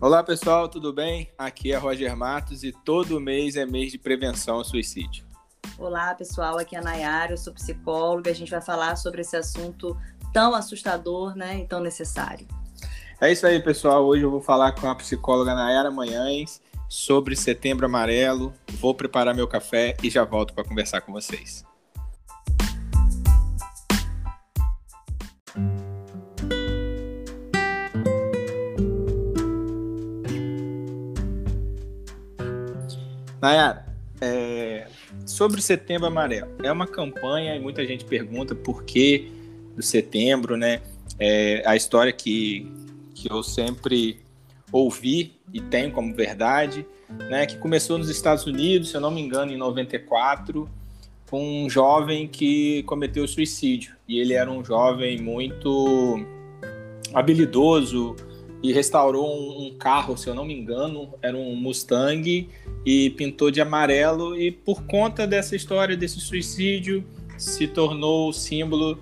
Olá pessoal, tudo bem? Aqui é Roger Matos e todo mês é mês de prevenção ao suicídio. Olá pessoal, aqui é a Nayara, eu sou psicóloga. A gente vai falar sobre esse assunto tão assustador né, e tão necessário. É isso aí pessoal, hoje eu vou falar com a psicóloga Nayara Manhães sobre Setembro Amarelo. Vou preparar meu café e já volto para conversar com vocês. Nayara, é, sobre Setembro Amarelo, é uma campanha e muita gente pergunta por que do setembro, né? É, a história que, que eu sempre ouvi e tenho como verdade, né? Que começou nos Estados Unidos, se eu não me engano, em 94, com um jovem que cometeu suicídio. E ele era um jovem muito habilidoso, e restaurou um, um, carro, se eu não me engano, era um Mustang e pintou de amarelo e por conta dessa história desse suicídio se tornou o símbolo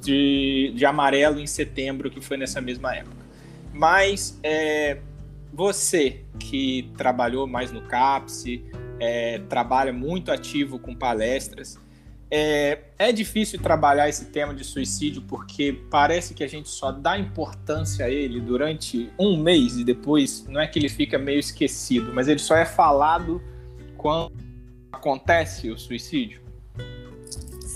de, de amarelo em setembro, que foi nessa mesma época. Mas é, você que trabalhou mais no CAPS, é, trabalha muito ativo com palestras, é, é difícil trabalhar esse tema de suicídio porque parece que a gente só dá importância a ele durante um mês e depois não é que ele fica meio esquecido, mas ele só é falado quando acontece o suicídio.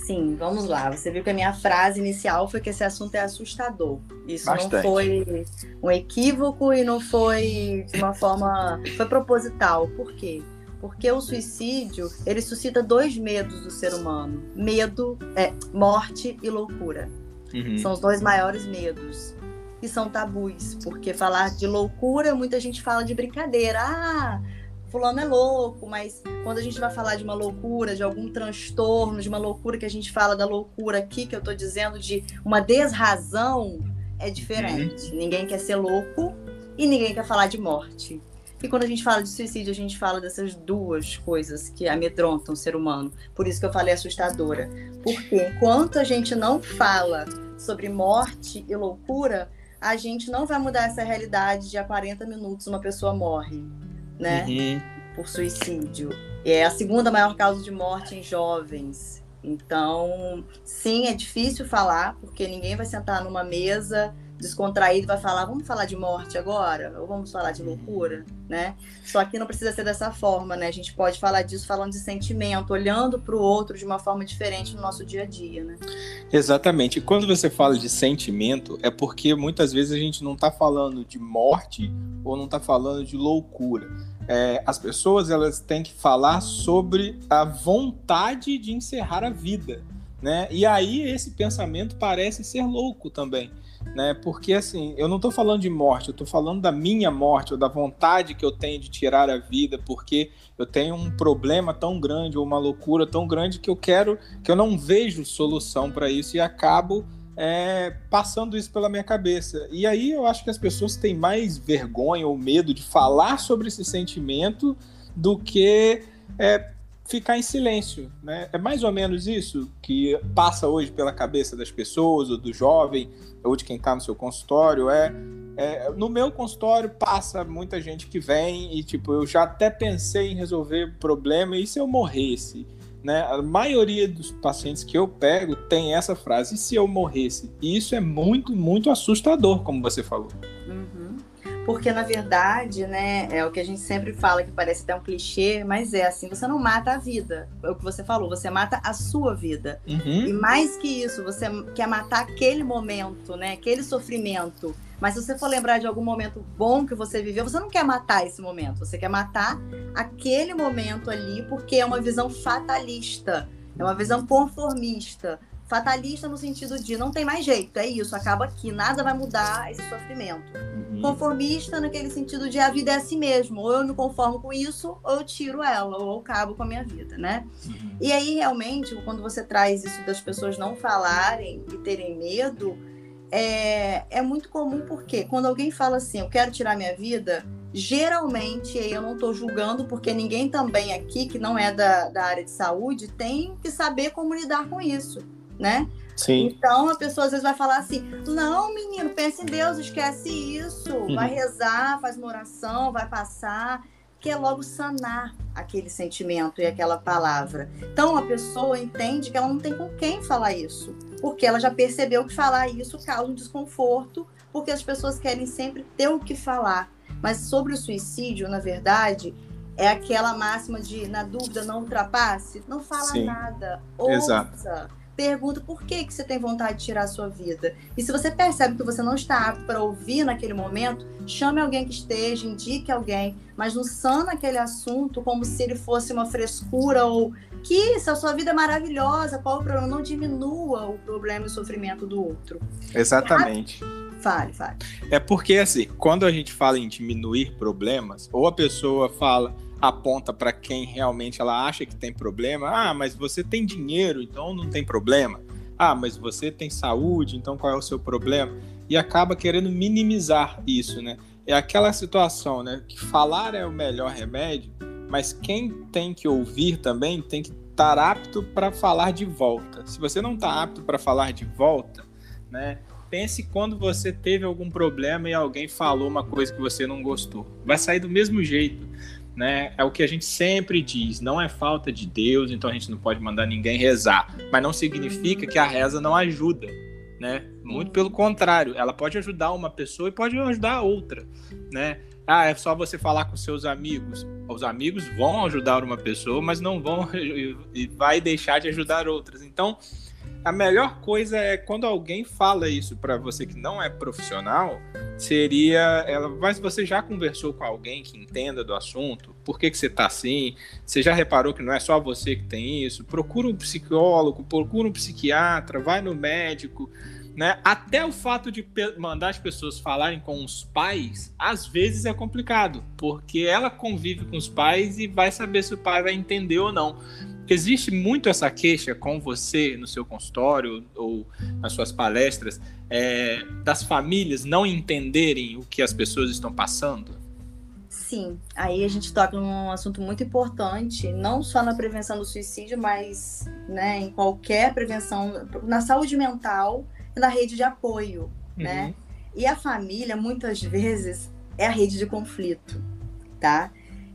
Sim, vamos lá. Você viu que a minha frase inicial foi que esse assunto é assustador. Isso Bastante. não foi um equívoco e não foi de uma forma. Foi proposital. Por quê? Porque o suicídio, ele suscita dois medos do ser humano: medo, é, morte e loucura. Uhum. São os dois maiores medos. E são tabus, porque falar de loucura, muita gente fala de brincadeira. Ah, fulano é louco, mas quando a gente vai falar de uma loucura, de algum transtorno, de uma loucura que a gente fala da loucura aqui, que eu tô dizendo de uma desrazão, é diferente. Uhum. Ninguém quer ser louco e ninguém quer falar de morte. E quando a gente fala de suicídio, a gente fala dessas duas coisas que amedrontam o ser humano. Por isso que eu falei assustadora. Porque enquanto a gente não fala sobre morte e loucura, a gente não vai mudar essa realidade de a 40 minutos uma pessoa morre, né? Uhum. Por suicídio. E é a segunda maior causa de morte em jovens. Então, sim, é difícil falar, porque ninguém vai sentar numa mesa descontraído vai falar, vamos falar de morte agora? Ou vamos falar de loucura, né? Só que não precisa ser dessa forma, né? A gente pode falar disso falando de sentimento, olhando para o outro de uma forma diferente no nosso dia a dia, né? Exatamente. E quando você fala de sentimento, é porque muitas vezes a gente não está falando de morte ou não está falando de loucura. É, as pessoas elas têm que falar sobre a vontade de encerrar a vida, né? E aí esse pensamento parece ser louco também né? Porque assim, eu não estou falando de morte, eu estou falando da minha morte ou da vontade que eu tenho de tirar a vida, porque eu tenho um problema tão grande ou uma loucura tão grande que eu quero, que eu não vejo solução para isso e acabo é, passando isso pela minha cabeça. E aí eu acho que as pessoas têm mais vergonha ou medo de falar sobre esse sentimento do que é, ficar em silêncio, né? É mais ou menos isso que passa hoje pela cabeça das pessoas, ou do jovem, ou de quem está no seu consultório. É, é, no meu consultório passa muita gente que vem e tipo eu já até pensei em resolver o problema e se eu morresse, né? A maioria dos pacientes que eu pego tem essa frase: e se eu morresse? E isso é muito, muito assustador, como você falou. Uhum porque na verdade, né, é o que a gente sempre fala que parece até um clichê, mas é assim, você não mata a vida. É o que você falou, você mata a sua vida. Uhum. E mais que isso, você quer matar aquele momento, né, aquele sofrimento. Mas se você for lembrar de algum momento bom que você viveu, você não quer matar esse momento, você quer matar aquele momento ali, porque é uma visão fatalista, é uma visão conformista fatalista no sentido de não tem mais jeito, é isso, acaba aqui, nada vai mudar esse sofrimento. Uhum. Conformista naquele sentido de a vida é assim mesmo, ou eu me conformo com isso, ou eu tiro ela, ou eu acabo com a minha vida, né? Uhum. E aí, realmente, quando você traz isso das pessoas não falarem e terem medo, é, é muito comum porque quando alguém fala assim, eu quero tirar minha vida, geralmente, eu não estou julgando, porque ninguém também aqui, que não é da, da área de saúde, tem que saber como lidar com isso né? Sim. Então a pessoa às vezes vai falar assim: não, menino, pensa em Deus, esquece isso. Uhum. Vai rezar, faz uma oração, vai passar. Que é logo sanar aquele sentimento e aquela palavra. Então a pessoa entende que ela não tem com quem falar isso, porque ela já percebeu que falar isso causa um desconforto, porque as pessoas querem sempre ter o que falar. Mas sobre o suicídio, na verdade, é aquela máxima de na dúvida não ultrapasse, não fala Sim. nada, ouça. Exato pergunta por que, que você tem vontade de tirar a sua vida. E se você percebe que você não está apto para ouvir naquele momento, chame alguém que esteja, indique alguém, mas não sana aquele assunto como se ele fosse uma frescura ou que se a sua vida é maravilhosa, qual o problema? Não diminua o problema e o sofrimento do outro. Exatamente. Fale, fale. É porque, assim, quando a gente fala em diminuir problemas, ou a pessoa fala aponta para quem realmente ela acha que tem problema. Ah, mas você tem dinheiro, então não tem problema. Ah, mas você tem saúde, então qual é o seu problema? E acaba querendo minimizar isso, né? É aquela situação, né? Que falar é o melhor remédio, mas quem tem que ouvir também tem que estar apto para falar de volta. Se você não está apto para falar de volta, né? Pense quando você teve algum problema e alguém falou uma coisa que você não gostou. Vai sair do mesmo jeito né? É o que a gente sempre diz, não é falta de Deus, então a gente não pode mandar ninguém rezar, mas não significa que a reza não ajuda, né? Muito pelo contrário, ela pode ajudar uma pessoa e pode ajudar a outra, né? Ah, é só você falar com seus amigos. Os amigos vão ajudar uma pessoa, mas não vão e vai deixar de ajudar outras. Então, a melhor coisa é quando alguém fala isso para você que não é profissional, seria ela, mas você já conversou com alguém que entenda do assunto? Por que, que você tá assim? Você já reparou que não é só você que tem isso? Procura um psicólogo, procura um psiquiatra, vai no médico, né? Até o fato de mandar as pessoas falarem com os pais, às vezes é complicado, porque ela convive com os pais e vai saber se o pai vai entender ou não. Existe muito essa queixa com você no seu consultório ou nas suas palestras é, das famílias não entenderem o que as pessoas estão passando? Sim, aí a gente toca num assunto muito importante, não só na prevenção do suicídio, mas né, em qualquer prevenção, na saúde mental e na rede de apoio, né? uhum. né? E a família, muitas vezes, é a rede de conflito, tá?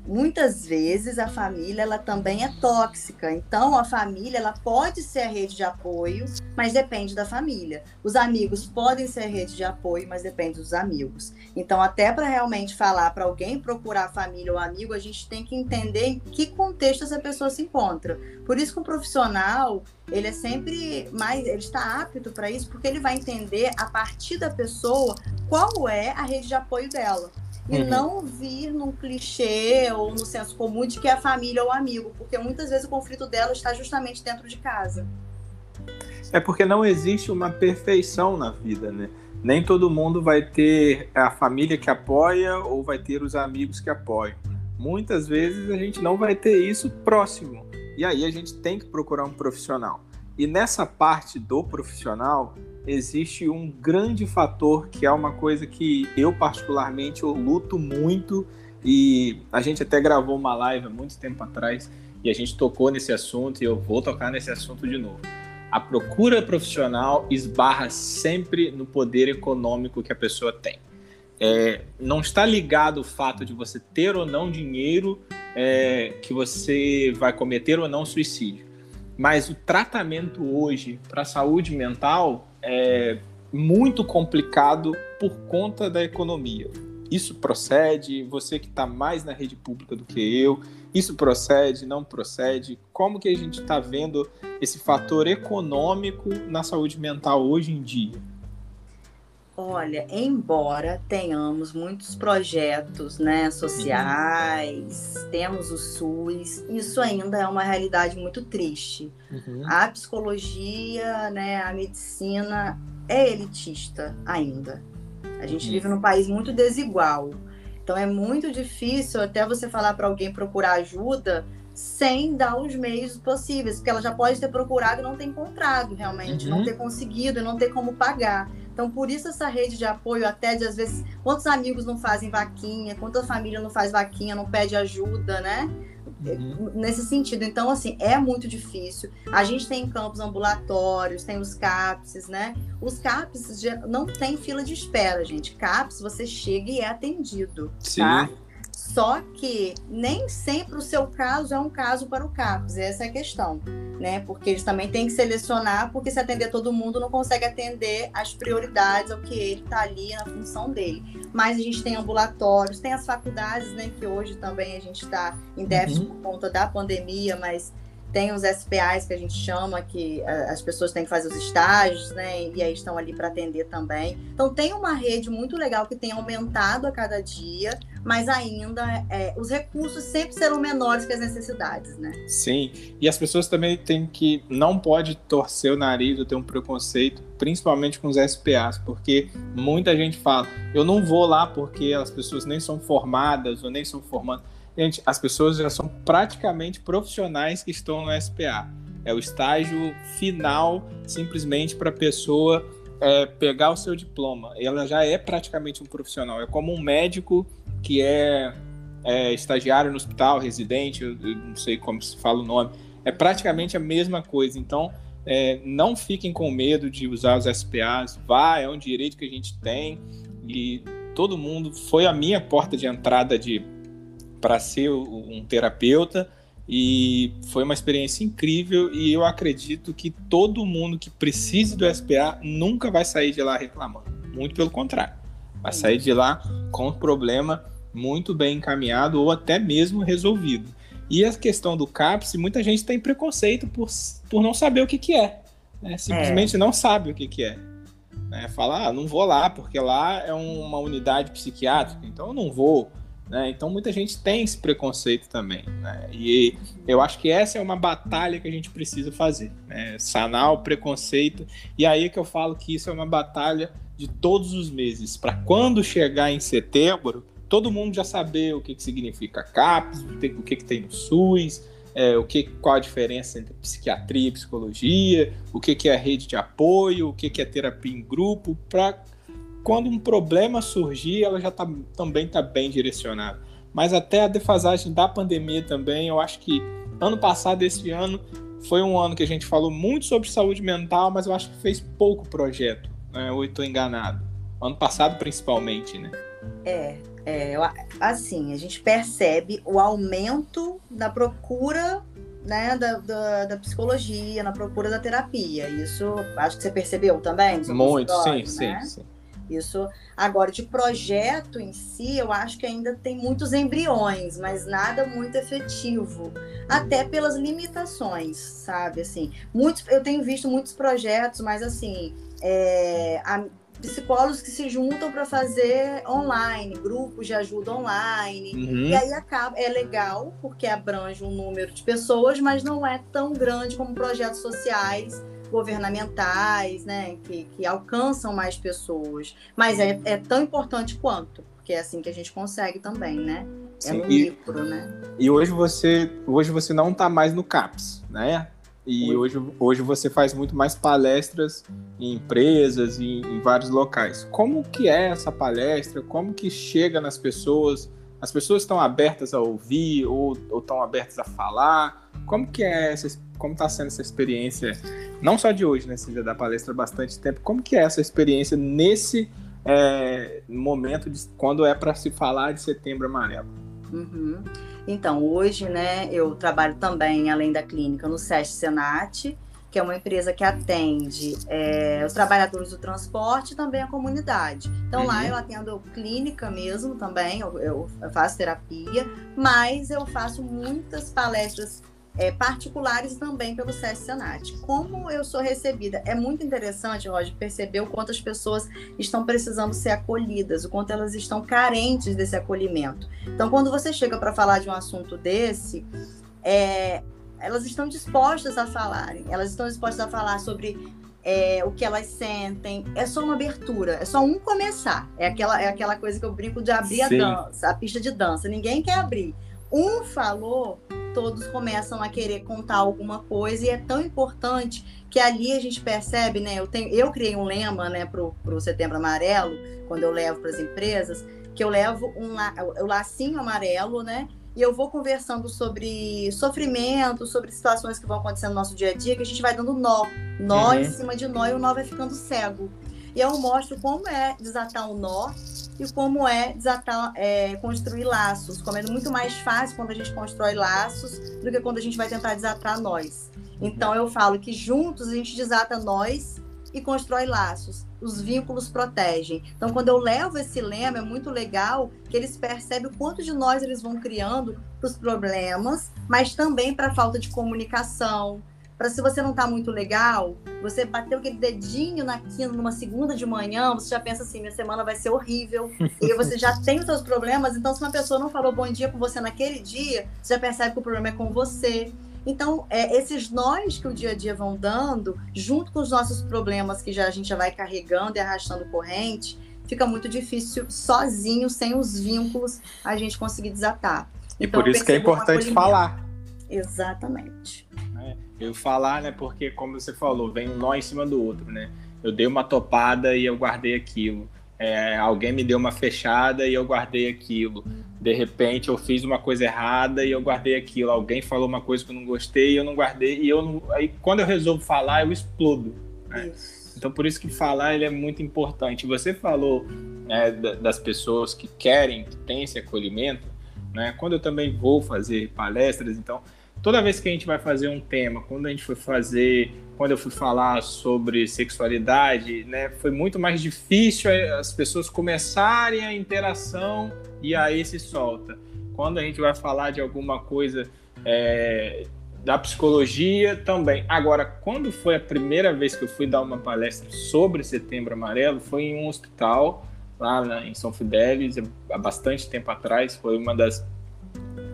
Muitas vezes a família ela também é tóxica. Então a família ela pode ser a rede de apoio, mas depende da família. Os amigos podem ser a rede de apoio, mas depende dos amigos. Então até para realmente falar para alguém procurar a família ou amigo, a gente tem que entender em que contexto essa pessoa se encontra. Por isso que o profissional ele é sempre mais, ele está apto para isso, porque ele vai entender a partir da pessoa qual é a rede de apoio dela e uhum. não vir num clichê ou no senso comum de que é a família ou o amigo, porque muitas vezes o conflito dela está justamente dentro de casa. É porque não existe uma perfeição na vida, né? Nem todo mundo vai ter a família que apoia ou vai ter os amigos que apoiam. Muitas vezes a gente não vai ter isso próximo. E aí a gente tem que procurar um profissional. E nessa parte do profissional, existe um grande fator que é uma coisa que eu particularmente eu luto muito e a gente até gravou uma live há muito tempo atrás e a gente tocou nesse assunto e eu vou tocar nesse assunto de novo. A procura profissional esbarra sempre no poder econômico que a pessoa tem. É, não está ligado o fato de você ter ou não dinheiro é, que você vai cometer ou não suicídio. Mas o tratamento hoje para a saúde mental é muito complicado por conta da economia. Isso procede? Você que está mais na rede pública do que eu, isso procede? Não procede? Como que a gente está vendo esse fator econômico na saúde mental hoje em dia? Olha, embora tenhamos muitos projetos né, sociais, uhum. temos o SUS, isso ainda é uma realidade muito triste. Uhum. A psicologia, né, a medicina é elitista ainda. A gente uhum. vive num país muito desigual. Então é muito difícil até você falar para alguém procurar ajuda sem dar os meios possíveis, porque ela já pode ter procurado e não ter encontrado realmente, não uhum. ter conseguido, não ter como pagar. Então, por isso essa rede de apoio, até de às vezes, quantos amigos não fazem vaquinha, quanta família não faz vaquinha, não pede ajuda, né? uhum. nesse sentido. Então, assim, é muito difícil. A gente tem campos ambulatórios, tem os CAPS, né? Os CAPS não tem fila de espera, gente. CAPS, você chega e é atendido, Sim. tá? Só que nem sempre o seu caso é um caso para o CAPS, essa é a questão, né? Porque eles também têm que selecionar, porque se atender todo mundo não consegue atender as prioridades ao que ele está ali na função dele. Mas a gente tem ambulatórios, tem as faculdades, né? Que hoje também a gente está em déficit uhum. por conta da pandemia, mas tem os SPAs que a gente chama, que as pessoas têm que fazer os estágios, né? E aí estão ali para atender também. Então tem uma rede muito legal que tem aumentado a cada dia, mas ainda é, os recursos sempre serão menores que as necessidades, né? Sim, e as pessoas também têm que não pode torcer o nariz ou ter um preconceito, principalmente com os SPAs, porque muita gente fala, eu não vou lá porque as pessoas nem são formadas ou nem são formandas Gente, as pessoas já são praticamente profissionais que estão no SPA. É o estágio final, simplesmente para a pessoa é, pegar o seu diploma. Ela já é praticamente um profissional. É como um médico que é, é estagiário no hospital, residente, eu, não sei como se fala o nome. É praticamente a mesma coisa. Então, é, não fiquem com medo de usar os SPAs. Vá, é um direito que a gente tem. E todo mundo foi a minha porta de entrada de para ser um terapeuta e foi uma experiência incrível e eu acredito que todo mundo que precise do SPA nunca vai sair de lá reclamando. Muito pelo contrário. Vai sair de lá com o problema muito bem encaminhado ou até mesmo resolvido. E a questão do CAPS, muita gente tem preconceito por, por não saber o que, que é. Né? Simplesmente é. não sabe o que, que é. Né? Fala, ah, não vou lá, porque lá é uma unidade psiquiátrica, então eu não vou. Né? Então muita gente tem esse preconceito também. Né? E eu acho que essa é uma batalha que a gente precisa fazer. Né? Sanar o preconceito. E aí que eu falo que isso é uma batalha de todos os meses. Para quando chegar em setembro, todo mundo já saber o que, que significa CAPS, o que, o que, que tem no SUS, é, o que, qual a diferença entre psiquiatria e psicologia, o que, que é rede de apoio, o que, que é terapia em grupo, para quando um problema surgir, ela já tá, também está bem direcionada. Mas até a defasagem da pandemia também, eu acho que ano passado, esse ano, foi um ano que a gente falou muito sobre saúde mental, mas eu acho que fez pouco projeto, né? Ou estou enganado. Ano passado, principalmente, né? É, é, assim, a gente percebe o aumento da procura né, da, da, da, psicologia, na procura da terapia. Isso acho que você percebeu também? Muito, sim, né? sim, sim. Isso agora de projeto em si, eu acho que ainda tem muitos embriões, mas nada muito efetivo, até pelas limitações, sabe? Assim, muitos, eu tenho visto muitos projetos, mas assim, é, a, psicólogos que se juntam para fazer online, grupos de ajuda online. Uhum. E aí acaba, é legal, porque abrange um número de pessoas, mas não é tão grande como projetos sociais governamentais, né, que, que alcançam mais pessoas. Mas é, é tão importante quanto, porque é assim que a gente consegue também, né? É Sim, no e, micro, né? E hoje você, hoje você não está mais no CAPS, né? E hoje, hoje você faz muito mais palestras em empresas e em vários locais. Como que é essa palestra? Como que chega nas pessoas? As pessoas estão abertas a ouvir ou, ou estão abertas a falar? Como que é essa como está sendo essa experiência, não só de hoje, né? Você já dá palestra há bastante tempo. Como que é essa experiência nesse é, momento de quando é para se falar de Setembro Amarelo? Uhum. Então, hoje, né, eu trabalho também, além da clínica, no SESC Senat, que é uma empresa que atende é, os trabalhadores do transporte e também a comunidade. Então, uhum. lá eu atendo clínica mesmo também, eu, eu faço terapia, mas eu faço muitas palestras é, particulares também pelo SESC Senat. Como eu sou recebida? É muito interessante, Roger, perceber o quanto as pessoas estão precisando ser acolhidas, o quanto elas estão carentes desse acolhimento. Então, quando você chega para falar de um assunto desse, é, elas estão dispostas a falarem, elas estão dispostas a falar sobre é, o que elas sentem. É só uma abertura, é só um começar. É aquela, é aquela coisa que eu brinco de abrir Sim. a dança, a pista de dança. Ninguém quer abrir. Um falou, todos começam a querer contar alguma coisa e é tão importante que ali a gente percebe, né? Eu, tenho, eu criei um lema, né, para o Setembro Amarelo, quando eu levo para as empresas, que eu levo um o lacinho amarelo, né? e eu vou conversando sobre sofrimento, sobre situações que vão acontecendo no nosso dia a dia, que a gente vai dando nó, nó uhum. em cima de nó e o nó vai ficando cego. E eu mostro como é desatar um nó e como é desatar, é, construir laços, como é muito mais fácil quando a gente constrói laços do que quando a gente vai tentar desatar nós. Então eu falo que juntos a gente desata nós e constrói laços. Os vínculos protegem. Então, quando eu levo esse lema, é muito legal que eles percebem o quanto de nós eles vão criando para os problemas, mas também para a falta de comunicação. Para se você não está muito legal, você bateu aquele dedinho na quina numa segunda de manhã, você já pensa assim: minha semana vai ser horrível. e você já tem os seus problemas. Então, se uma pessoa não falou bom dia com você naquele dia, você já percebe que o problema é com você. Então, é, esses nós que o dia a dia vão dando, junto com os nossos problemas que já, a gente já vai carregando e arrastando corrente, fica muito difícil sozinho, sem os vínculos, a gente conseguir desatar. E então, por isso que é importante falar. Exatamente. Eu falar, né? Porque, como você falou, vem um nó em cima do outro, né? Eu dei uma topada e eu guardei aquilo. É, alguém me deu uma fechada e eu guardei aquilo de repente eu fiz uma coisa errada e eu guardei aquilo. Alguém falou uma coisa que eu não gostei e eu não guardei. E eu não... aí quando eu resolvo falar, eu explodo. Né? Então por isso que falar ele é muito importante. Você falou né, das pessoas que querem, que têm esse acolhimento. Né? Quando eu também vou fazer palestras, então toda vez que a gente vai fazer um tema, quando a gente foi fazer quando eu fui falar sobre sexualidade, né, foi muito mais difícil as pessoas começarem a interação e aí se solta. Quando a gente vai falar de alguma coisa é, da psicologia também. Agora, quando foi a primeira vez que eu fui dar uma palestra sobre Setembro Amarelo, foi em um hospital lá em São Fidélis, há bastante tempo atrás. Foi uma das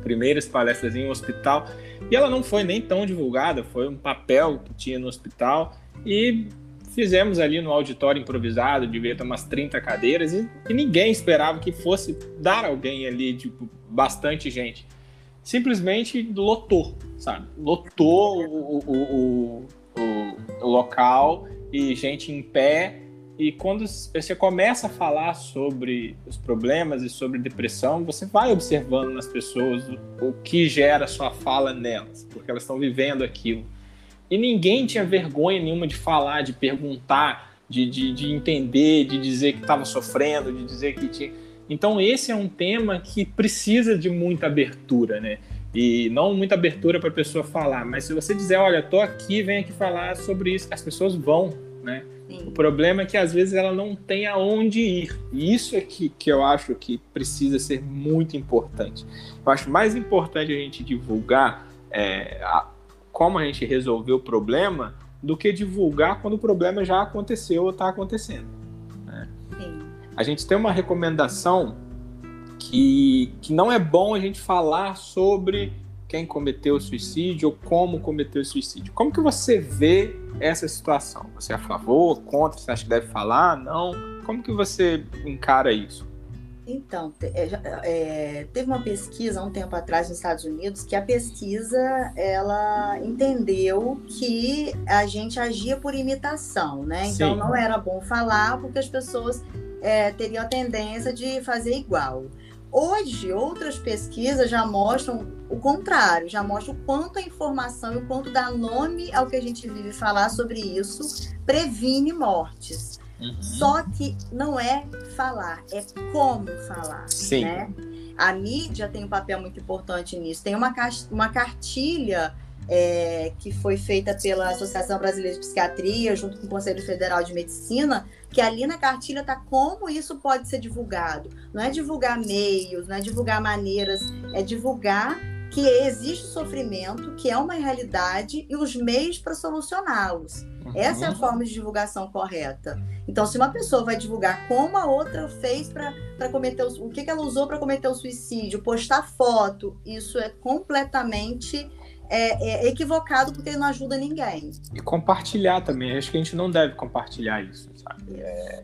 primeiras palestras em um hospital. E ela não foi nem tão divulgada, foi um papel que tinha no hospital. E fizemos ali no auditório improvisado, devia ter umas 30 cadeiras, e, e ninguém esperava que fosse dar alguém ali, tipo, bastante gente. Simplesmente lotou, sabe? Lotou o, o, o, o, o local e gente em pé e quando você começa a falar sobre os problemas e sobre depressão, você vai observando nas pessoas o, o que gera sua fala nelas, porque elas estão vivendo aquilo. E ninguém tinha vergonha nenhuma de falar, de perguntar, de, de, de entender, de dizer que estava sofrendo, de dizer que tinha. Então, esse é um tema que precisa de muita abertura, né? E não muita abertura para a pessoa falar, mas se você dizer, olha, estou aqui, vem aqui falar sobre isso, as pessoas vão, né? O problema é que às vezes ela não tem aonde ir. E isso é que, que eu acho que precisa ser muito importante. Eu acho mais importante a gente divulgar é, a, como a gente resolveu o problema do que divulgar quando o problema já aconteceu ou está acontecendo. Né? A gente tem uma recomendação que, que não é bom a gente falar sobre quem cometeu suicídio ou como cometeu suicídio. Como que você vê essa situação? Você é a favor, contra? Você acha que deve falar? Não? Como que você encara isso? Então, é, é, teve uma pesquisa há um tempo atrás nos Estados Unidos que a pesquisa ela entendeu que a gente agia por imitação, né? Então Sim. não era bom falar porque as pessoas é, teriam a tendência de fazer igual. Hoje, outras pesquisas já mostram o contrário, já mostram o quanto a informação e o quanto dar nome ao que a gente vive falar sobre isso previne mortes. Uhum. Só que não é falar, é como falar. Sim. Né? A mídia tem um papel muito importante nisso. Tem uma, uma cartilha é, que foi feita pela Associação Brasileira de Psiquiatria, junto com o Conselho Federal de Medicina, que ali na cartilha está como isso pode ser divulgado. Não é divulgar meios, não é divulgar maneiras, é divulgar que existe sofrimento, que é uma realidade e os meios para solucioná-los. Uhum. Essa é a forma de divulgação correta. Então, se uma pessoa vai divulgar como a outra fez para cometer o, o que, que ela usou para cometer o suicídio, postar foto, isso é completamente é, é, equivocado porque não ajuda ninguém. E compartilhar também. Acho que a gente não deve compartilhar isso, sabe? É,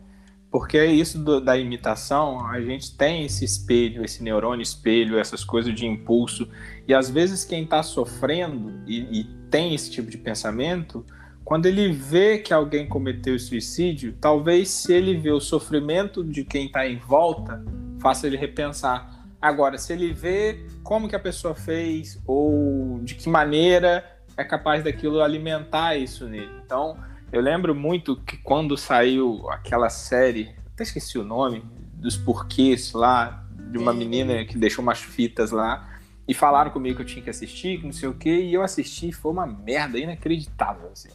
porque é isso do, da imitação, a gente tem esse espelho, esse neurônio espelho, essas coisas de impulso. E às vezes quem está sofrendo e, e tem esse tipo de pensamento, quando ele vê que alguém cometeu suicídio, talvez se ele vê o sofrimento de quem está em volta, faça ele repensar Agora, se ele vê como que a pessoa fez ou de que maneira é capaz daquilo alimentar isso nele. Então, eu lembro muito que quando saiu aquela série, até esqueci o nome, dos porquês lá, de uma menina que deixou umas fitas lá, e falaram comigo que eu tinha que assistir, que não sei o quê, e eu assisti, foi uma merda inacreditável, assim.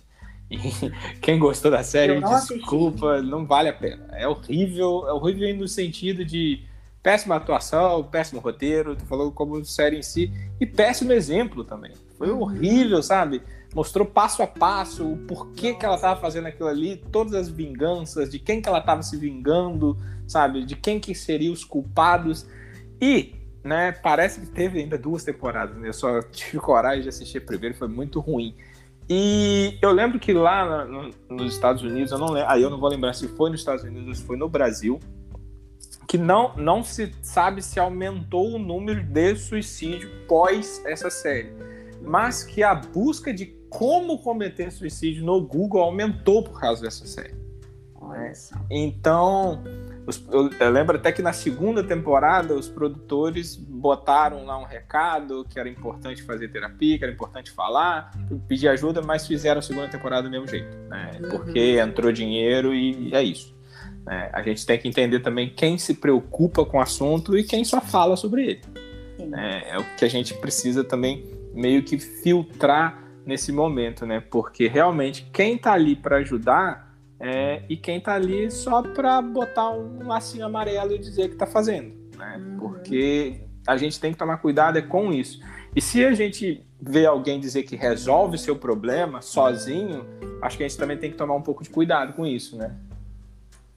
E quem gostou da série, desculpa, assisti. não vale a pena. É horrível, é horrível no sentido de péssima atuação, péssimo roteiro, tu falou como série em si, e péssimo exemplo também. Foi uhum. horrível, sabe? Mostrou passo a passo o porquê que ela estava fazendo aquilo ali, todas as vinganças, de quem que ela estava se vingando, sabe? De quem que seriam os culpados. E, né, parece que teve ainda duas temporadas, né? Eu só tive coragem de assistir a primeira, foi muito ruim. E eu lembro que lá no, nos Estados Unidos, eu não lembro, aí eu não vou lembrar se foi nos Estados Unidos ou se foi no Brasil, que não, não se sabe se aumentou o número de suicídio pós essa série, mas que a busca de como cometer suicídio no Google aumentou por causa dessa série. Só. Então, eu, eu lembro até que na segunda temporada os produtores botaram lá um recado que era importante fazer terapia, que era importante falar, pedir ajuda, mas fizeram a segunda temporada do mesmo jeito, né? Uhum. Porque entrou dinheiro e é isso. Né? A gente tem que entender também quem se preocupa com o assunto e quem só fala sobre ele. É, é o que a gente precisa também meio que filtrar nesse momento, né? Porque realmente quem está ali para ajudar é, e quem está ali só para botar um lacinho amarelo e dizer que está fazendo, né? Uhum. Porque a gente tem que tomar cuidado é com isso. E se a gente vê alguém dizer que resolve seu problema sozinho, acho que a gente também tem que tomar um pouco de cuidado com isso, né?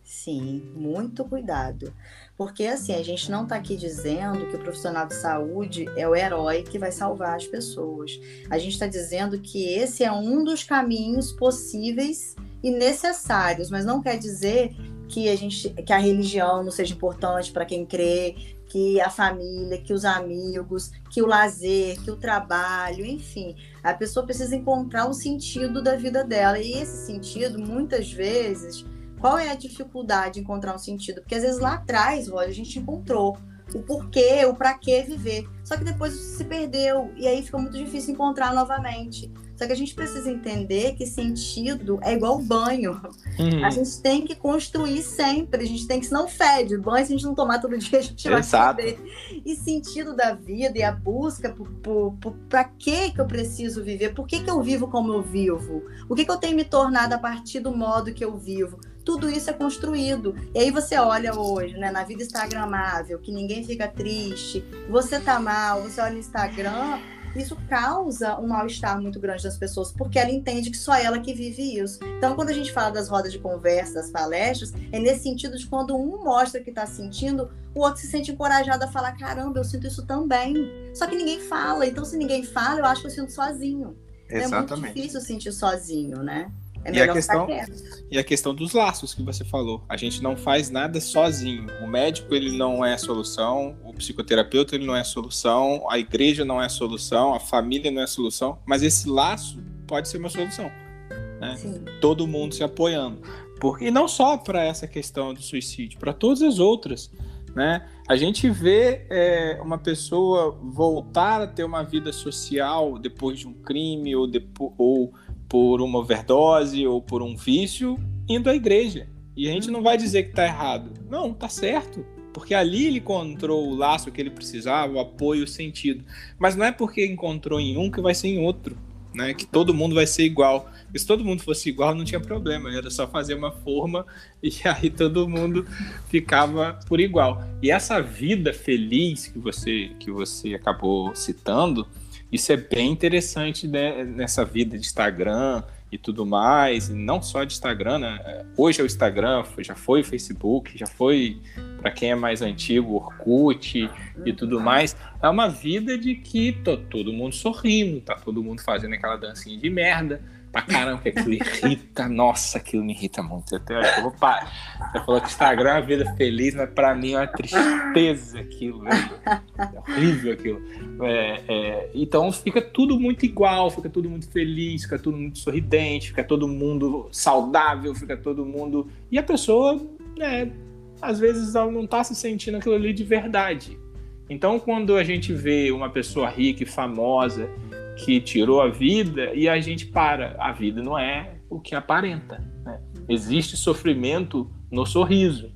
Sim, muito cuidado. Porque assim, a gente não está aqui dizendo que o profissional de saúde é o herói que vai salvar as pessoas. A gente está dizendo que esse é um dos caminhos possíveis e necessários, mas não quer dizer que a gente que a religião não seja importante para quem crê, que a família, que os amigos, que o lazer, que o trabalho, enfim, a pessoa precisa encontrar um sentido da vida dela e esse sentido muitas vezes qual é a dificuldade de encontrar um sentido? Porque às vezes lá atrás, olha, a gente encontrou o porquê, o para que viver. Só que depois isso se perdeu e aí fica muito difícil encontrar novamente. Só que a gente precisa entender que sentido é igual banho. Uhum. A gente tem que construir sempre. A gente tem que, se não fede. Banho, se a gente não tomar todo dia, a gente vai perder. E sentido da vida e a busca por, por, por para que que eu preciso viver? Por que, que eu vivo como eu vivo? O que, que eu tenho me tornado a partir do modo que eu vivo? Tudo isso é construído. E aí você olha hoje, né, na vida instagramável, que ninguém fica triste, você tá mal, você olha no Instagram, isso causa um mal-estar muito grande das pessoas, porque ela entende que só ela que vive isso. Então, quando a gente fala das rodas de conversa, das palestras, é nesse sentido de quando um mostra que está sentindo, o outro se sente encorajado a falar: caramba, eu sinto isso também. Só que ninguém fala. Então, se ninguém fala, eu acho que eu sinto sozinho. Exatamente. É muito difícil sentir sozinho, né? É e a questão e a questão dos laços que você falou. A gente não faz nada sozinho. O médico ele não é a solução, o psicoterapeuta ele não é a solução, a igreja não é a solução, a família não é a solução, mas esse laço pode ser uma solução. Né? Todo mundo se apoiando. Porque, e não só para essa questão do suicídio, para todas as outras. Né? A gente vê é, uma pessoa voltar a ter uma vida social depois de um crime ou, depois, ou por uma overdose ou por um vício indo à igreja. E a gente não vai dizer que está errado. Não, está certo. Porque ali ele encontrou o laço que ele precisava, o apoio, o sentido. Mas não é porque encontrou em um que vai ser em outro. Né? Que todo mundo vai ser igual. se todo mundo fosse igual, não tinha problema. Era só fazer uma forma e aí todo mundo ficava por igual. E essa vida feliz que você, que você acabou citando, isso é bem interessante né, nessa vida de Instagram e tudo mais, e não só de Instagram, né? Hoje é o Instagram, já foi o Facebook, já foi, para quem é mais antigo, Orkut e tudo mais. É uma vida de que todo mundo sorrindo, tá todo mundo fazendo aquela dancinha de merda, pra caramba, que aquilo irrita. Nossa, aquilo me irrita muito. Até eu vou parar. Você falou que Instagram é uma vida feliz, mas pra mim é uma tristeza aquilo. Né? É horrível aquilo. É, é, então fica tudo muito igual, fica tudo muito feliz, fica tudo muito sorridente, fica todo mundo saudável, fica todo mundo. E a pessoa, né, às vezes ela não tá se sentindo aquilo ali de verdade. Então, quando a gente vê uma pessoa rica e famosa que tirou a vida e a gente para, a vida não é o que aparenta. Né? Existe sofrimento no sorriso,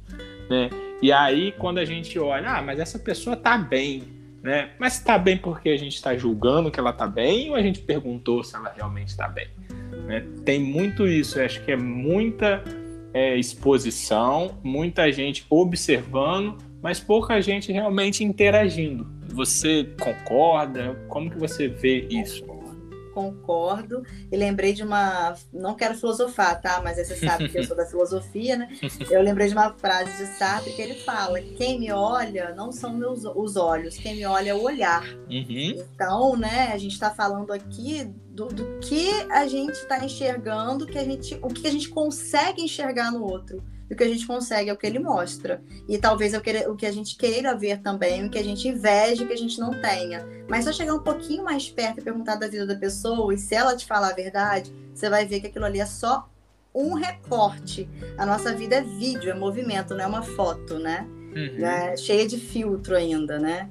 né? E aí, quando a gente olha, ah, mas essa pessoa tá bem, né? Mas está bem porque a gente está julgando que ela está bem ou a gente perguntou se ela realmente está bem? Né? Tem muito isso, eu acho que é muita é, exposição, muita gente observando, mas pouca gente realmente interagindo. Você concorda? Como que você vê isso? concordo. E lembrei de uma. Não quero filosofar, tá? Mas você sabe que eu sou da filosofia, né? Eu lembrei de uma frase de Sartre que ele fala: quem me olha não são meus, os olhos, quem me olha é o olhar. Uhum. Então, né, a gente está falando aqui do, do que a gente está enxergando, que a gente, o que a gente consegue enxergar no outro. E o que a gente consegue é o que ele mostra. E talvez é o que a gente queira ver também, o que a gente inveje que a gente não tenha. Mas só chegar um pouquinho mais perto e perguntar da vida da pessoa, e se ela te falar a verdade, você vai ver que aquilo ali é só um recorte. A nossa vida é vídeo, é movimento, não é uma foto, né? Uhum. É cheia de filtro ainda, né?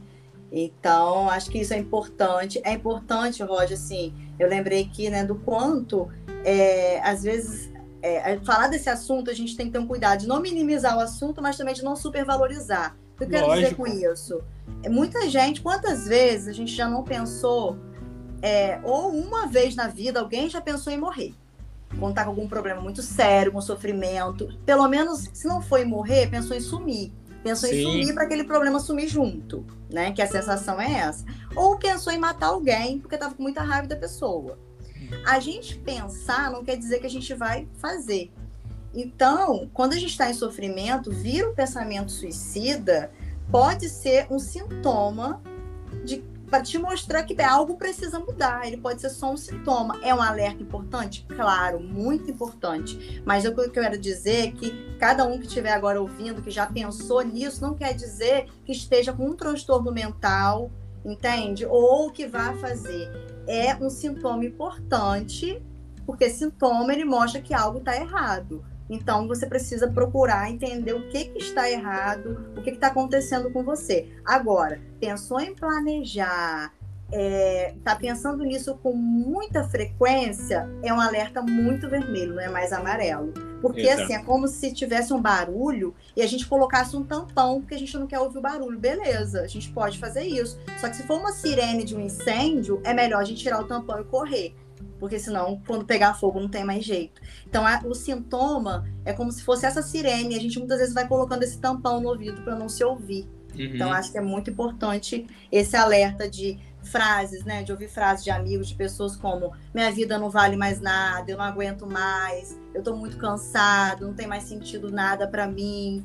Então, acho que isso é importante. É importante, Roger, assim, eu lembrei aqui, né, do quanto, é, às vezes, é, falar desse assunto, a gente tem que ter um cuidado de não minimizar o assunto, mas também de não supervalorizar. O que eu quero Lógico. dizer com isso? É, muita gente, quantas vezes a gente já não pensou, é, ou uma vez na vida, alguém já pensou em morrer? Quando tá com algum problema muito sério, com sofrimento. Pelo menos, se não foi morrer, pensou em sumir. Pensou Sim. em sumir para aquele problema sumir junto, né? Que a sensação é essa. Ou pensou em matar alguém porque tava com muita raiva da pessoa. A gente pensar não quer dizer que a gente vai fazer. Então, quando a gente está em sofrimento, vir o pensamento suicida pode ser um sintoma de para te mostrar que algo precisa mudar. Ele pode ser só um sintoma. É um alerta importante? Claro, muito importante. Mas o que eu quero dizer é que cada um que estiver agora ouvindo, que já pensou nisso, não quer dizer que esteja com um transtorno mental, entende? Ou que vá fazer é um sintoma importante, porque sintoma ele mostra que algo está errado. Então você precisa procurar entender o que, que está errado, o que está acontecendo com você. Agora, pensou em planejar, está é, tá pensando nisso com muita frequência, é um alerta muito vermelho, não é mais amarelo. Porque Exato. assim, é como se tivesse um barulho e a gente colocasse um tampão, porque a gente não quer ouvir o barulho. Beleza, a gente pode fazer isso. Só que se for uma sirene de um incêndio, é melhor a gente tirar o tampão e correr. Porque senão, quando pegar fogo, não tem mais jeito. Então, a, o sintoma é como se fosse essa sirene. A gente muitas vezes vai colocando esse tampão no ouvido para não se ouvir. Uhum. Então, acho que é muito importante esse alerta de frases, né? De ouvir frases de amigos, de pessoas como minha vida não vale mais nada, eu não aguento mais, eu tô muito cansado, não tem mais sentido nada para mim.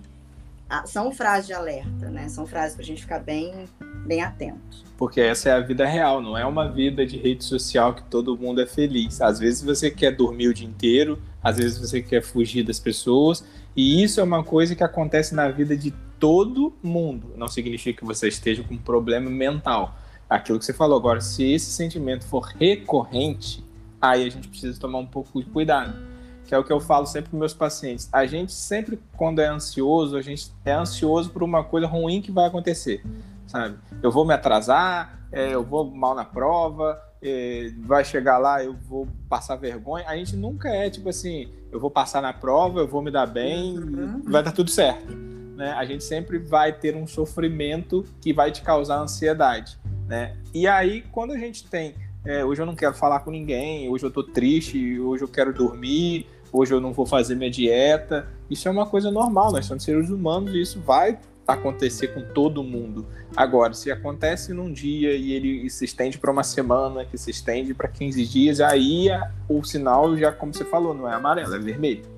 Ah, são frases de alerta, né? São frases para a gente ficar bem, bem atento. Porque essa é a vida real, não é uma vida de rede social que todo mundo é feliz. Às vezes você quer dormir o dia inteiro, às vezes você quer fugir das pessoas, e isso é uma coisa que acontece na vida de todo mundo. Não significa que você esteja com um problema mental aquilo que você falou. Agora, se esse sentimento for recorrente, aí a gente precisa tomar um pouco de cuidado. Que é o que eu falo sempre para meus pacientes. A gente sempre, quando é ansioso, a gente é ansioso por uma coisa ruim que vai acontecer, sabe? Eu vou me atrasar, é, eu vou mal na prova, é, vai chegar lá, eu vou passar vergonha. A gente nunca é tipo assim, eu vou passar na prova, eu vou me dar bem, uhum. vai dar tudo certo. Né? A gente sempre vai ter um sofrimento que vai te causar ansiedade. Né? E aí, quando a gente tem, é, hoje eu não quero falar com ninguém, hoje eu tô triste, hoje eu quero dormir, hoje eu não vou fazer minha dieta, isso é uma coisa normal, nós somos seres humanos e isso vai acontecer com todo mundo. Agora, se acontece num dia e ele se estende para uma semana, que se estende para 15 dias, aí o sinal já, como você falou, não é amarelo, é vermelho.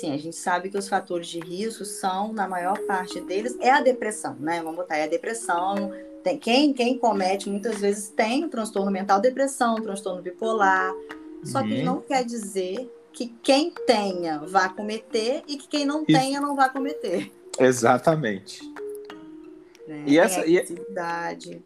Assim, a gente sabe que os fatores de risco são, na maior parte deles, é a depressão, né? Vamos botar, é a depressão. Tem, quem, quem comete muitas vezes tem um transtorno mental, depressão, transtorno bipolar. Só que uhum. não quer dizer que quem tenha vá cometer e que quem não tenha não vá cometer. Exatamente. Né? E essa e atividade,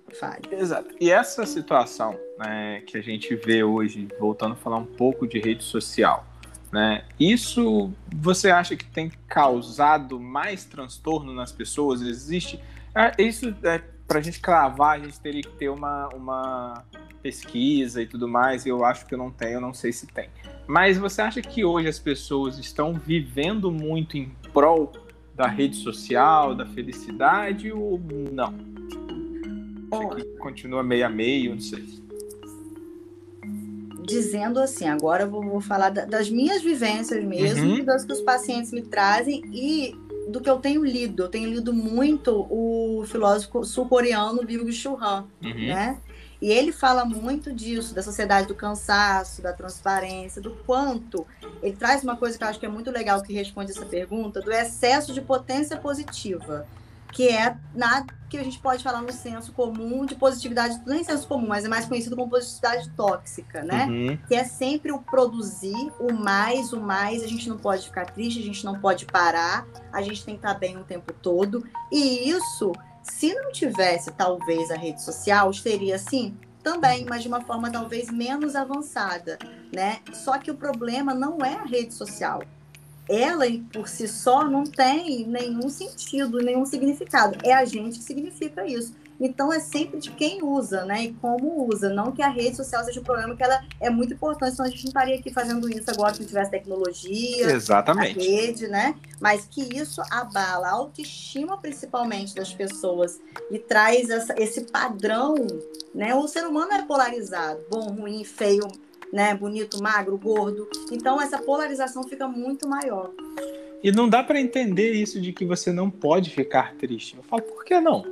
Exato. E essa situação né, que a gente vê hoje, voltando a falar um pouco de rede social, Né? Isso você acha que tem causado mais transtorno nas pessoas? Existe. É, isso é, para a gente cravar, a gente teria que ter uma, uma pesquisa e tudo mais. Eu acho que eu não tenho, eu não sei se tem. Mas você acha que hoje as pessoas estão vivendo muito em prol da rede social, da felicidade ou não? Continua meio a meio, não sei dizendo assim, agora eu vou, vou falar da, das minhas vivências mesmo, uhum. das que os pacientes me trazem e do que eu tenho lido. Eu tenho lido muito o filósofo sul-coreano Byung-Chul Han, uhum. né? E ele fala muito disso, da sociedade do cansaço, da transparência, do quanto. Ele traz uma coisa que eu acho que é muito legal que responde essa pergunta, do excesso de potência positiva que é nada que a gente pode falar no senso comum de positividade, não é senso comum, mas é mais conhecido como positividade tóxica, né? Uhum. Que é sempre o produzir, o mais, o mais, a gente não pode ficar triste, a gente não pode parar, a gente tem que estar bem o tempo todo. E isso, se não tivesse talvez a rede social, seria assim, também, mas de uma forma talvez menos avançada, né? Só que o problema não é a rede social ela por si só não tem nenhum sentido, nenhum significado. É a gente que significa isso. Então é sempre de quem usa, né? E como usa. Não que a rede social seja um problema, que ela é muito importante, senão a gente não estaria aqui fazendo isso agora se não tivesse tecnologia, Exatamente. a rede, né? Mas que isso abala a autoestima, principalmente, das pessoas e traz essa, esse padrão, né? O ser humano é polarizado, bom, ruim, feio, né? Bonito, magro, gordo. Então essa polarização fica muito maior. E não dá para entender isso de que você não pode ficar triste. Eu falo, por que não?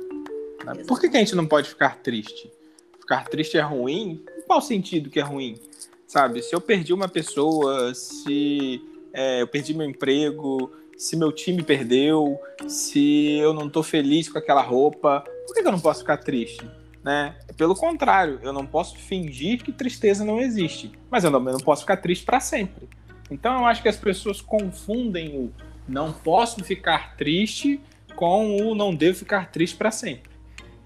Exatamente. Por que, que a gente não pode ficar triste? Ficar triste é ruim? Em qual sentido que é ruim? Sabe? Se eu perdi uma pessoa, se é, eu perdi meu emprego, se meu time perdeu, se eu não tô feliz com aquela roupa, por que, que eu não posso ficar triste? Né? Pelo contrário, eu não posso fingir que tristeza não existe, mas eu não, não posso ficar triste para sempre. Então eu acho que as pessoas confundem o não posso ficar triste com o não devo ficar triste para sempre.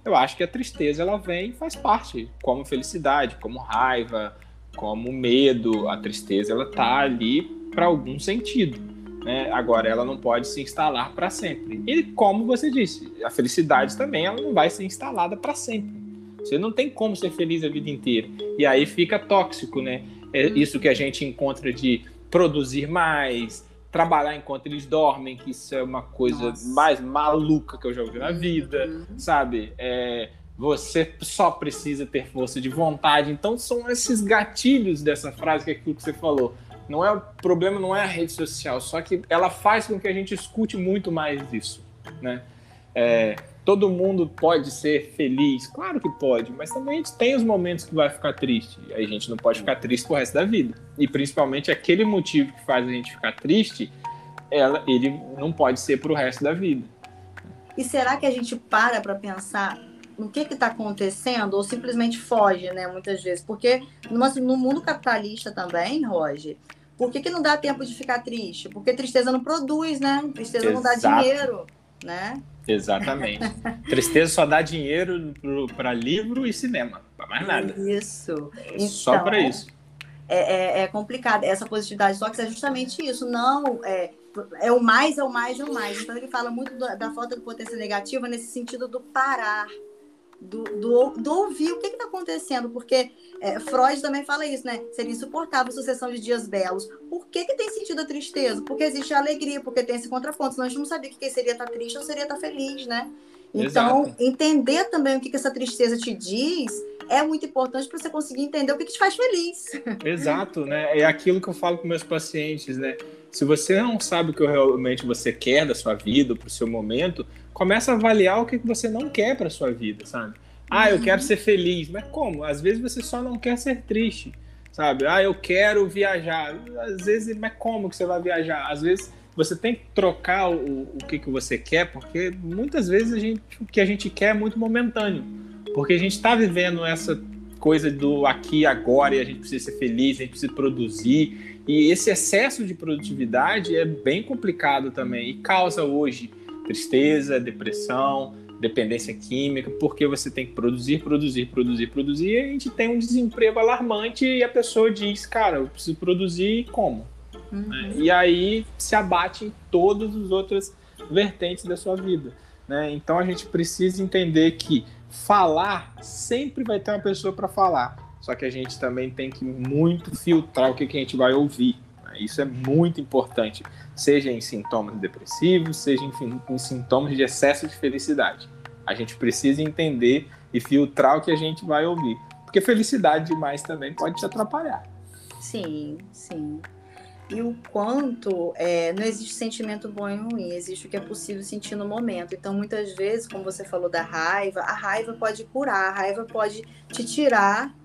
Eu acho que a tristeza ela vem faz parte, como felicidade, como raiva, como medo. A tristeza ela tá ali para algum sentido. Né? Agora ela não pode se instalar para sempre. E como você disse, a felicidade também ela não vai ser instalada para sempre. Você não tem como ser feliz a vida inteira. E aí fica tóxico, né? É isso que a gente encontra de produzir mais, trabalhar enquanto eles dormem, que isso é uma coisa Nossa. mais maluca que eu já ouvi na vida, uhum. sabe? É, você só precisa ter força de vontade. Então são esses gatilhos dessa frase que é aquilo que você falou. Não é o problema, não é a rede social, só que ela faz com que a gente escute muito mais isso, né? É, todo mundo pode ser feliz? Claro que pode, mas também a gente tem os momentos que vai ficar triste. E a gente não pode ficar triste pro resto da vida. E principalmente aquele motivo que faz a gente ficar triste, ela, ele não pode ser pro resto da vida. E será que a gente para para pensar no que está acontecendo ou simplesmente foge, né? Muitas vezes. Porque no mundo capitalista também, Roger, por que, que não dá tempo de ficar triste? Porque tristeza não produz, né? Tristeza Exato. não dá dinheiro, né? Exatamente. Tristeza só dá dinheiro para livro e cinema, para mais nada. Isso. Então, só para isso. É, é, é, complicado. Essa positividade tóxica é justamente isso. Não, é, é o mais, é o mais, é o mais. Então ele fala muito da, da falta de potência negativa nesse sentido do parar do, do, do ouvir o que está acontecendo, porque é, Freud também fala isso, né? Seria insuportável a sucessão de dias belos. Por que, que tem sentido a tristeza? Porque existe a alegria, porque tem esse contraponto. Senão a gente não sabia que seria estar tá triste ou seria estar tá feliz, né? Então, Exato. entender também o que, que essa tristeza te diz é muito importante para você conseguir entender o que, que te faz feliz. Exato, né? É aquilo que eu falo com meus pacientes, né? Se você não sabe o que realmente você quer da sua vida, para o seu momento, começa a avaliar o que você não quer para sua vida, sabe? Ah, eu quero ser feliz, mas como? Às vezes você só não quer ser triste, sabe? Ah, eu quero viajar. Às vezes, mas como que você vai viajar? Às vezes você tem que trocar o, o que, que você quer, porque muitas vezes a gente, o que a gente quer é muito momentâneo. Porque a gente está vivendo essa coisa do aqui e agora e a gente precisa ser feliz, a gente precisa produzir. E esse excesso de produtividade é bem complicado também e causa hoje tristeza, depressão, dependência química, porque você tem que produzir, produzir, produzir, produzir, e a gente tem um desemprego alarmante e a pessoa diz, cara, eu preciso produzir como? Uhum. E aí se abate em todas as outras vertentes da sua vida. Né? Então a gente precisa entender que falar sempre vai ter uma pessoa para falar. Só que a gente também tem que muito filtrar o que, que a gente vai ouvir. Né? Isso é muito importante, seja em sintomas depressivos, seja em, em sintomas de excesso de felicidade. A gente precisa entender e filtrar o que a gente vai ouvir. Porque felicidade demais também pode te atrapalhar. Sim, sim. E o quanto é, não existe sentimento bom e ruim, existe o que é possível sentir no momento. Então, muitas vezes, como você falou da raiva, a raiva pode curar, a raiva pode te tirar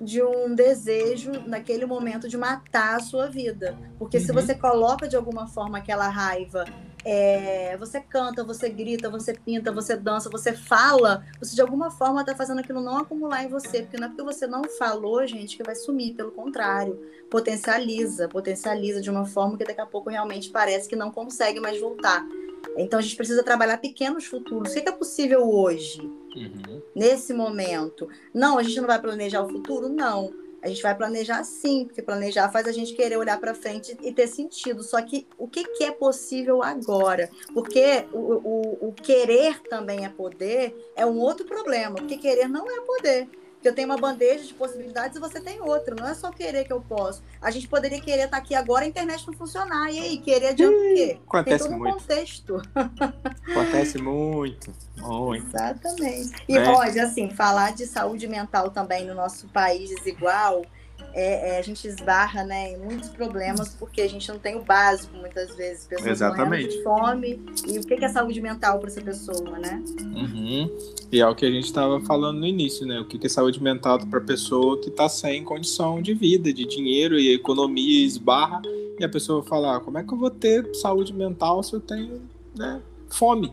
de um desejo naquele momento de matar a sua vida. Porque uhum. se você coloca de alguma forma aquela raiva é, você canta, você grita, você pinta, você dança, você fala, você de alguma forma está fazendo aquilo não acumular em você, porque não é porque você não falou, gente, que vai sumir, pelo contrário, potencializa, potencializa de uma forma que daqui a pouco realmente parece que não consegue mais voltar. Então a gente precisa trabalhar pequenos futuros. O que é possível hoje, uhum. nesse momento? Não, a gente não vai planejar o futuro? Não a gente vai planejar sim, porque planejar faz a gente querer olhar para frente e ter sentido. Só que o que, que é possível agora? Porque o, o, o, querer também é poder, é um outro problema, porque querer não é poder. Porque eu tenho uma bandeja de possibilidades e você tem outra. Não é só querer que eu posso. A gente poderia querer estar aqui agora a internet não funcionar. E aí, querer adianta o quê? Acontece tem todo muito. um contexto. Acontece muito. Muito. Exatamente. E, né? Roger, assim, falar de saúde mental também no nosso país desigual é, é, a gente esbarra né, em muitos problemas porque a gente não tem o básico muitas vezes. Pessoas Exatamente. de fome. E o que é saúde mental para essa pessoa, né? Uhum. E é o que a gente estava falando no início, né? O que é saúde mental para a pessoa que está sem condição de vida, de dinheiro e economia esbarra e a pessoa fala, ah, como é que eu vou ter saúde mental se eu tenho né, fome?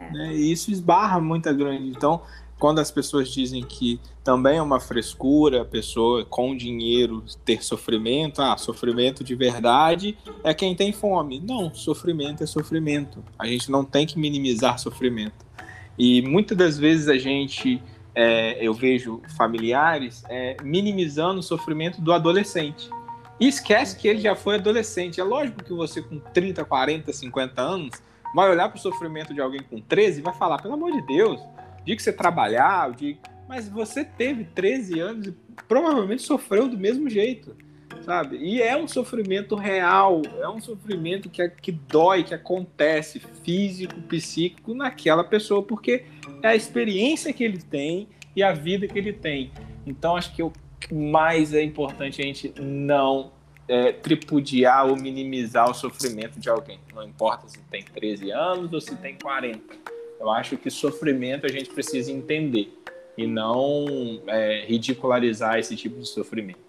É. Né? E isso esbarra muito grande. Então, quando as pessoas dizem que também é uma frescura a pessoa com dinheiro ter sofrimento, ah, sofrimento de verdade é quem tem fome. Não, sofrimento é sofrimento. A gente não tem que minimizar sofrimento. E muitas das vezes a gente, é, eu vejo familiares é, minimizando o sofrimento do adolescente. E esquece que ele já foi adolescente. É lógico que você com 30, 40, 50 anos vai olhar para o sofrimento de alguém com 13 e vai falar, pelo amor de Deus, dia que você trabalhar, o dia... mas você teve 13 anos e provavelmente sofreu do mesmo jeito, sabe? E é um sofrimento real, é um sofrimento que, que dói, que acontece físico, psíquico naquela pessoa, porque é a experiência que ele tem e a vida que ele tem. Então, acho que o mais é importante a gente não é, tripudiar ou minimizar o sofrimento de alguém. Não importa se tem 13 anos ou se tem 40 eu acho que sofrimento a gente precisa entender e não é, ridicularizar esse tipo de sofrimento.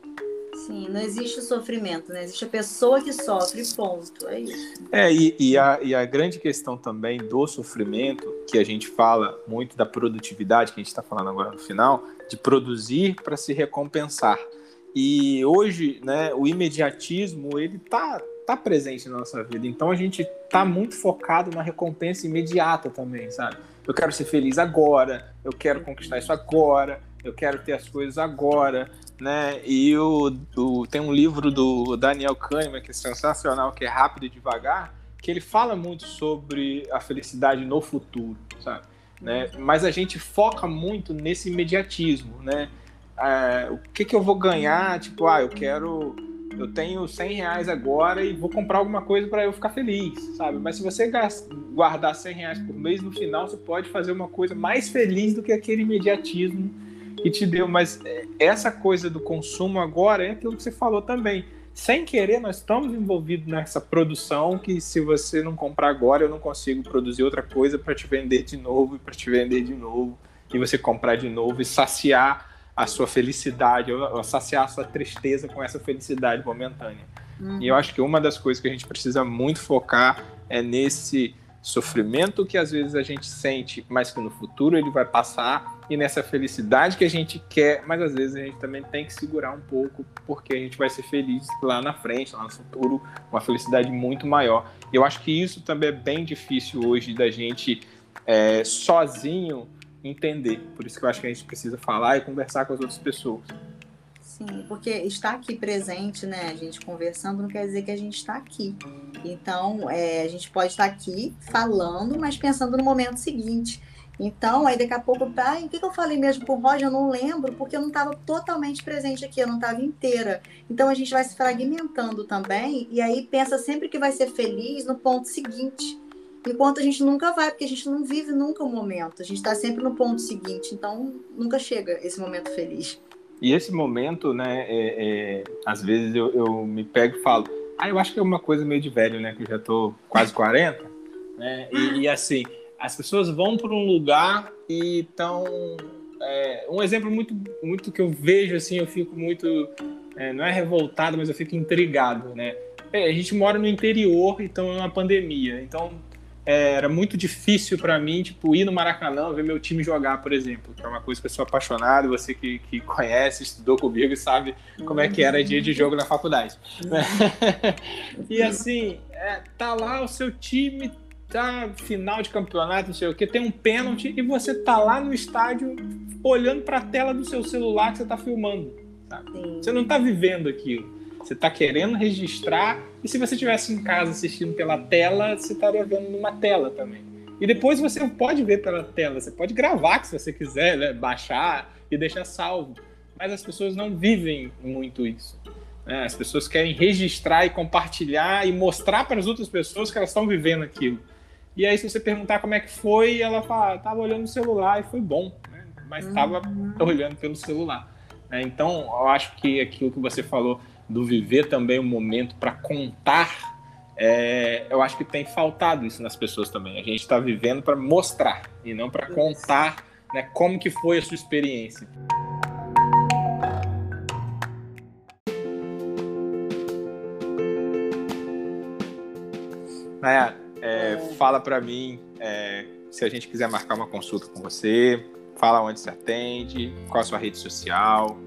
Sim, não existe sofrimento, né? Existe a pessoa que sofre, ponto. É isso. É, e, e, a, e a grande questão também do sofrimento, que a gente fala muito da produtividade, que a gente está falando agora no final, de produzir para se recompensar. E hoje, né, o imediatismo, ele tá, tá presente na nossa vida. Então a gente tá muito focado na recompensa imediata também, sabe? Eu quero ser feliz agora, eu quero conquistar isso agora, eu quero ter as coisas agora, né? E o, o tem um livro do Daniel Kahneman que é sensacional, que é Rápido e Devagar, que ele fala muito sobre a felicidade no futuro, sabe? Né? Mas a gente foca muito nesse imediatismo, né? É, o que, que eu vou ganhar? Tipo, ah, eu quero eu tenho 100 reais agora e vou comprar alguma coisa para eu ficar feliz, sabe? Mas se você guardar 100 reais por mês, no final você pode fazer uma coisa mais feliz do que aquele imediatismo que te deu. Mas é, essa coisa do consumo agora é aquilo que você falou também. Sem querer, nós estamos envolvidos nessa produção que se você não comprar agora, eu não consigo produzir outra coisa para te vender de novo e para te vender de novo e você comprar de novo e saciar a sua felicidade, ou saciar a sua tristeza com essa felicidade momentânea. Uhum. E eu acho que uma das coisas que a gente precisa muito focar é nesse sofrimento que às vezes a gente sente, mas que no futuro ele vai passar, e nessa felicidade que a gente quer, mas às vezes a gente também tem que segurar um pouco, porque a gente vai ser feliz lá na frente, lá no futuro, uma felicidade muito maior. E eu acho que isso também é bem difícil hoje da gente é, sozinho entender. Por isso que eu acho que a gente precisa falar e conversar com as outras pessoas. Sim, porque estar aqui presente, né, a gente conversando, não quer dizer que a gente está aqui. Então, é, a gente pode estar aqui falando, mas pensando no momento seguinte. Então, aí daqui a pouco, ah, o que, que eu falei mesmo com o Roger? Eu não lembro, porque eu não estava totalmente presente aqui, eu não estava inteira. Então, a gente vai se fragmentando também, e aí pensa sempre que vai ser feliz no ponto seguinte. Enquanto a gente nunca vai, porque a gente não vive nunca o momento, a gente está sempre no ponto seguinte, então nunca chega esse momento feliz. E esse momento, né, é, é, às vezes eu, eu, me pego e falo, ah, eu acho que é uma coisa meio de velho, né, que eu já tô quase 40, né, e, e assim, as pessoas vão para um lugar e estão... É, um exemplo muito, muito que eu vejo, assim, eu fico muito, é, não é revoltado, mas eu fico intrigado, né, é, a gente mora no interior, então é uma pandemia, então era muito difícil para mim, tipo, ir no Maracanã, ver meu time jogar, por exemplo, que é uma coisa que eu sou apaixonado, você que, que conhece, estudou comigo e sabe como é que era dia de jogo na faculdade. e assim, é, tá lá o seu time, tá final de campeonato, não sei o que, tem um pênalti e você tá lá no estádio olhando para a tela do seu celular que você tá filmando. Sabe? Você não tá vivendo aquilo. Você está querendo registrar, e se você estivesse em casa assistindo pela tela, você estaria vendo numa tela também. E depois você pode ver pela tela, você pode gravar se você quiser, né? baixar e deixar salvo. Mas as pessoas não vivem muito isso. Né? As pessoas querem registrar e compartilhar e mostrar para as outras pessoas que elas estão vivendo aquilo. E aí, se você perguntar como é que foi, ela fala, estava ah, olhando no celular e foi bom, né? mas estava uhum. olhando pelo celular. Né? Então, eu acho que aquilo que você falou do viver também um momento para contar, é, eu acho que tem faltado isso nas pessoas também. A gente está vivendo para mostrar e não para contar né, como que foi a sua experiência. Nayara, é, fala para mim é, se a gente quiser marcar uma consulta com você, fala onde você atende, qual a sua rede social.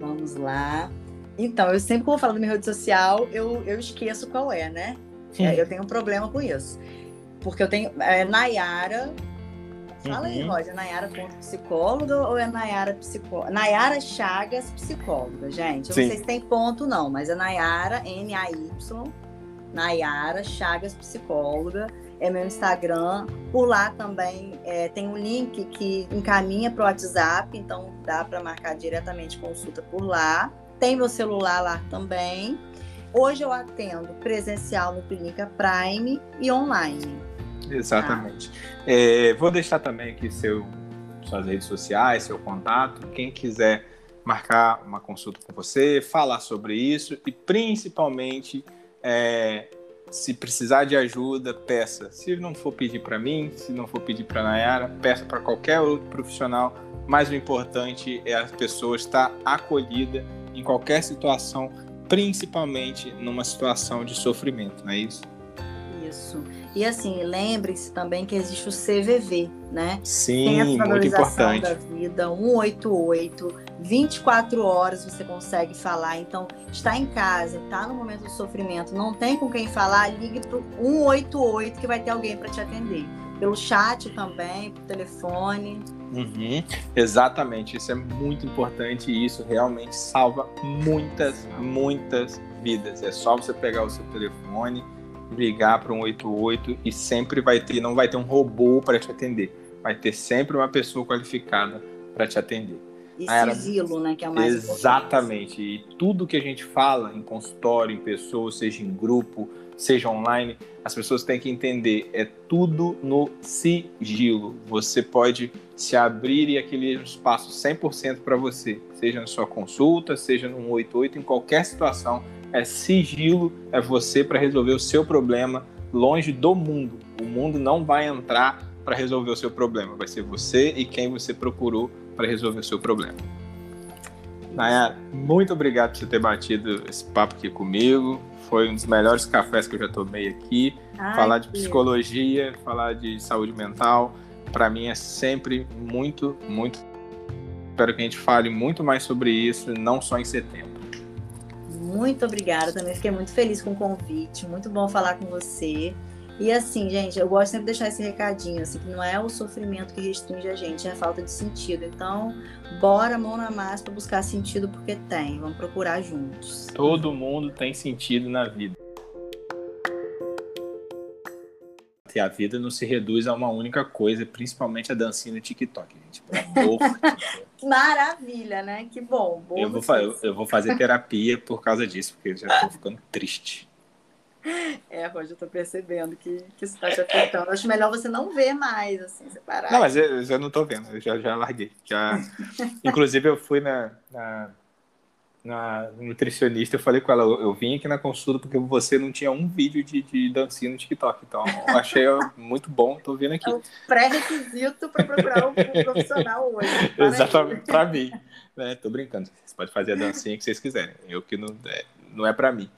Vamos lá. Então, eu sempre, quando falo da minha rede social, eu, eu esqueço qual é, né? É, eu tenho um problema com isso. Porque eu tenho. É, Nayara. Fala uhum. aí, Roger, Nayara ponto psicóloga ou é Nayara psicóloga? Nayara Chagas psicóloga, gente. Eu Sim. não sei se tem ponto, não, mas é Nayara, N-A-Y, Nayara Chagas psicóloga. É meu Instagram. Por lá também é, tem um link que encaminha para o WhatsApp, então dá para marcar diretamente consulta por lá. Tem meu celular lá também. Hoje eu atendo presencial no Clínica Prime e online. Exatamente. É, vou deixar também aqui seu, suas redes sociais, seu contato. Quem quiser marcar uma consulta com você, falar sobre isso e principalmente é, se precisar de ajuda, peça. Se não for pedir para mim, se não for pedir para Nayara, peça para qualquer outro profissional. Mas o importante é a pessoa estar acolhida em qualquer situação, principalmente numa situação de sofrimento, não é isso? Isso. E assim, lembre-se também que existe o CVV, né? Sim, muito importante. da vida, 188, 24 horas você consegue falar. Então, está em casa, está no momento do sofrimento, não tem com quem falar, ligue para o 188 que vai ter alguém para te atender. Pelo chat também, por telefone. Uhum, exatamente, isso é muito importante e isso realmente salva muitas, muitas vidas. É só você pegar o seu telefone, ligar para um 88 e sempre vai ter, não vai ter um robô para te atender, vai ter sempre uma pessoa qualificada para te atender. E sigilo, né, que é o mais Exatamente. Importante. E tudo que a gente fala em consultório, em pessoas, seja em grupo, seja online, as pessoas têm que entender, é tudo no sigilo. Você pode se abrir e aquele espaço 100% para você, seja na sua consulta, seja no 188, em qualquer situação, é sigilo, é você para resolver o seu problema longe do mundo. O mundo não vai entrar para resolver o seu problema, vai ser você e quem você procurou para resolver o seu problema. Nayara, muito obrigado por você ter batido esse papo aqui comigo. Foi um dos melhores cafés que eu já tomei aqui. Ai, falar de psicologia, falar de saúde mental, para mim é sempre muito, muito. Espero que a gente fale muito mais sobre isso, não só em setembro. Muito obrigada, também fiquei muito feliz com o convite. Muito bom falar com você. E assim, gente, eu gosto sempre de deixar esse recadinho, assim, que não é o sofrimento que restringe a gente, é a falta de sentido. Então, bora mão na massa para buscar sentido porque tem. Vamos procurar juntos. Todo mundo tem sentido na vida. E a vida não se reduz a uma única coisa, principalmente a dancinha no TikTok, gente. Maravilha, né? Que bom. Eu vou, eu, eu vou fazer terapia por causa disso, porque já tô ficando triste. É, Roger, eu tô percebendo que, que isso tá te afetando. Acho melhor você não ver mais, assim, separado. Não, mas eu, eu já não tô vendo, eu já, já larguei. Já... Inclusive, eu fui na, na, na nutricionista, eu falei com ela, eu, eu, vim aqui na consulta porque você não tinha um vídeo de, de dancinha no TikTok. Então, eu achei muito bom, tô vendo aqui. É um pré-requisito para procurar um profissional hoje. Exatamente, para mim. Né? Tô brincando, vocês podem fazer a dancinha que vocês quiserem. Eu que não é, não é para mim.